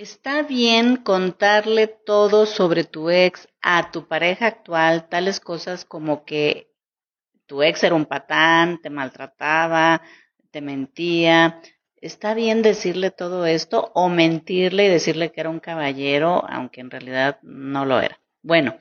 Está bien contarle todo sobre tu ex a tu pareja actual, tales cosas como que tu ex era un patán, te maltrataba, te mentía. ¿Está bien decirle todo esto o mentirle y decirle que era un caballero, aunque en realidad no lo era? Bueno,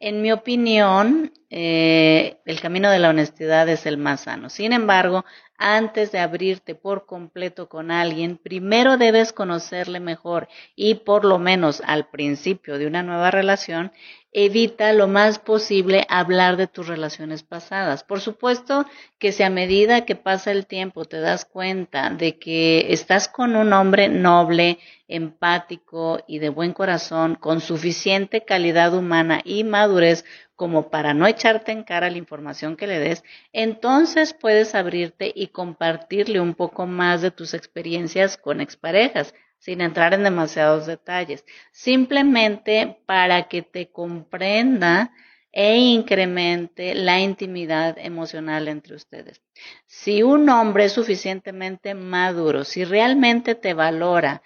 en mi opinión, eh, el camino de la honestidad es el más sano. Sin embargo, antes de abrirte por completo con alguien, primero debes conocerle mejor y por lo menos al principio de una nueva relación, evita lo más posible hablar de tus relaciones pasadas. Por supuesto que si a medida que pasa el tiempo te das cuenta de que estás con un hombre noble, empático y de buen corazón, con suficiente calidad humana y madurez como para no echarte en cara la información que le des, entonces puedes abrirte y compartirle un poco más de tus experiencias con exparejas, sin entrar en demasiados detalles, simplemente para que te comprenda e incremente la intimidad emocional entre ustedes. Si un hombre es suficientemente maduro, si realmente te valora,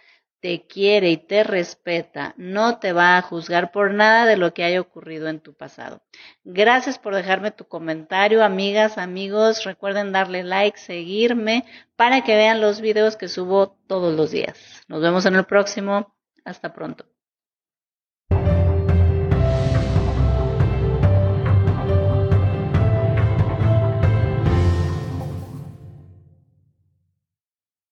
te quiere y te respeta, no te va a juzgar por nada de lo que haya ocurrido en tu pasado. Gracias por dejarme tu comentario, amigas, amigos. Recuerden darle like, seguirme para que vean los videos que subo todos los días. Nos vemos en el próximo. Hasta pronto.